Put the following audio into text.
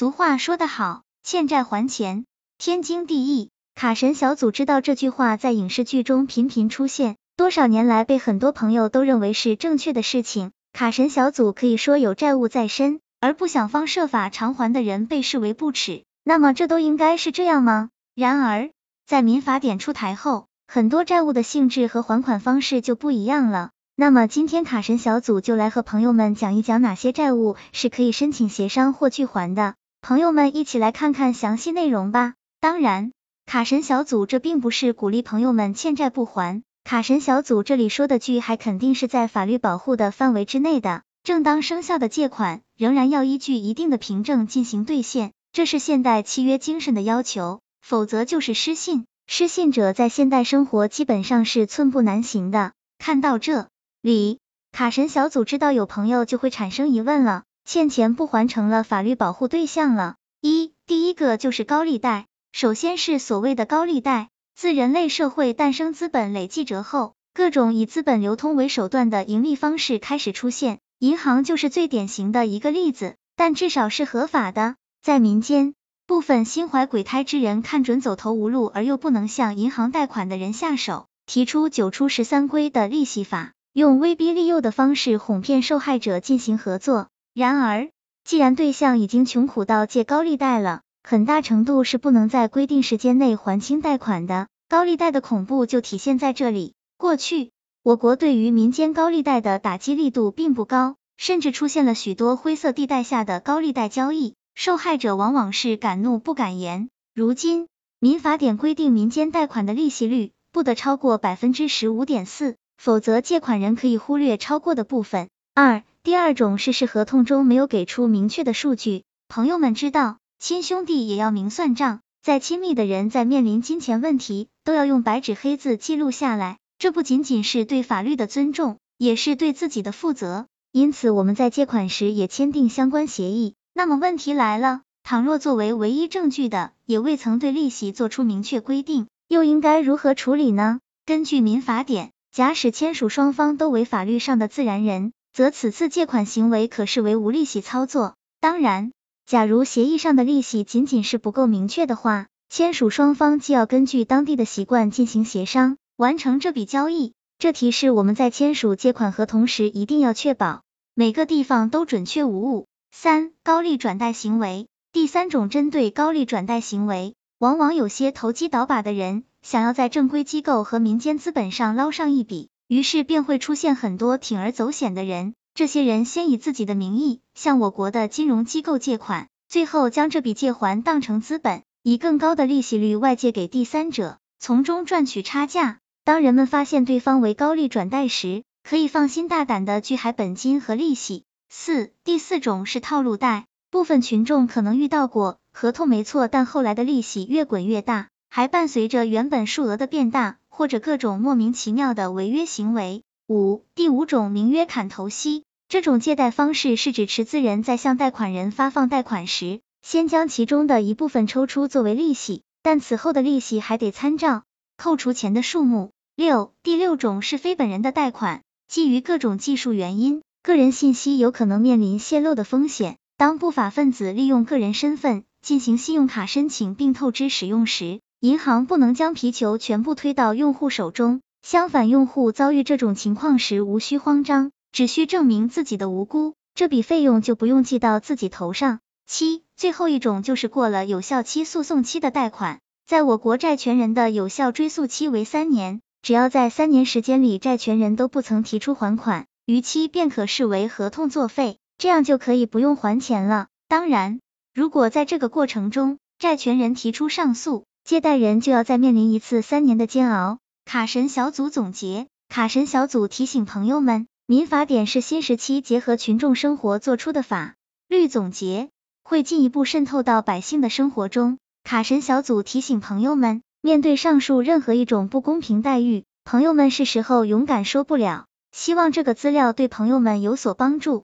俗话说得好，欠债还钱，天经地义。卡神小组知道这句话在影视剧中频频出现，多少年来被很多朋友都认为是正确的事情。卡神小组可以说有债务在身，而不想方设法偿还的人被视为不耻。那么这都应该是这样吗？然而，在民法典出台后，很多债务的性质和还款方式就不一样了。那么今天卡神小组就来和朋友们讲一讲哪些债务是可以申请协商或拒还的。朋友们一起来看看详细内容吧。当然，卡神小组这并不是鼓励朋友们欠债不还。卡神小组这里说的拒还肯定是在法律保护的范围之内的。正当生效的借款仍然要依据一定的凭证进行兑现，这是现代契约精神的要求，否则就是失信。失信者在现代生活基本上是寸步难行的。看到这。里，卡神小组知道有朋友就会产生疑问了，欠钱不还成了法律保护对象了。一，第一个就是高利贷。首先是所谓的高利贷，自人类社会诞生、资本累计折后，各种以资本流通为手段的盈利方式开始出现，银行就是最典型的一个例子。但至少是合法的，在民间，部分心怀鬼胎之人看准走投无路而又不能向银行贷款的人下手，提出九出十三归的利息法。用威逼利诱的方式哄骗受害者进行合作。然而，既然对象已经穷苦到借高利贷了，很大程度是不能在规定时间内还清贷款的。高利贷的恐怖就体现在这里。过去，我国对于民间高利贷的打击力度并不高，甚至出现了许多灰色地带下的高利贷交易，受害者往往是敢怒不敢言。如今，民法典规定，民间贷款的利息率不得超过百分之十五点四。否则，借款人可以忽略超过的部分。二，第二种是是合同中没有给出明确的数据。朋友们知道，亲兄弟也要明算账，再亲密的人在面临金钱问题，都要用白纸黑字记录下来。这不仅仅是对法律的尊重，也是对自己的负责。因此，我们在借款时也签订相关协议。那么问题来了，倘若作为唯一证据的，也未曾对利息做出明确规定，又应该如何处理呢？根据民法典。假使签署双方都为法律上的自然人，则此次借款行为可视为无利息操作。当然，假如协议上的利息仅仅是不够明确的话，签署双方既要根据当地的习惯进行协商，完成这笔交易。这提示我们在签署借款合同时一定要确保每个地方都准确无误。三、高利转贷行为。第三种针对高利转贷行为，往往有些投机倒把的人。想要在正规机构和民间资本上捞上一笔，于是便会出现很多铤而走险的人。这些人先以自己的名义向我国的金融机构借款，最后将这笔借还当成资本，以更高的利息率外借给第三者，从中赚取差价。当人们发现对方为高利转贷时，可以放心大胆的拒还本金和利息。四、第四种是套路贷，部分群众可能遇到过，合同没错，但后来的利息越滚越大。还伴随着原本数额的变大，或者各种莫名其妙的违约行为。五、第五种名曰砍头息，这种借贷方式是指持资人在向贷款人发放贷款时，先将其中的一部分抽出作为利息，但此后的利息还得参照扣除钱的数目。六、第六种是非本人的贷款，基于各种技术原因，个人信息有可能面临泄露的风险。当不法分子利用个人身份进行信用卡申请并透支使用时，银行不能将皮球全部推到用户手中，相反，用户遭遇这种情况时无需慌张，只需证明自己的无辜，这笔费用就不用记到自己头上。七，最后一种就是过了有效期诉讼期的贷款，在我国债权人的有效追诉期为三年，只要在三年时间里债权人都不曾提出还款，逾期便可视为合同作废，这样就可以不用还钱了。当然，如果在这个过程中债权人提出上诉，接待人就要再面临一次三年的煎熬。卡神小组总结，卡神小组提醒朋友们，民法典是新时期结合群众生活做出的法律总结，会进一步渗透到百姓的生活中。卡神小组提醒朋友们，面对上述任何一种不公平待遇，朋友们是时候勇敢说不了。希望这个资料对朋友们有所帮助。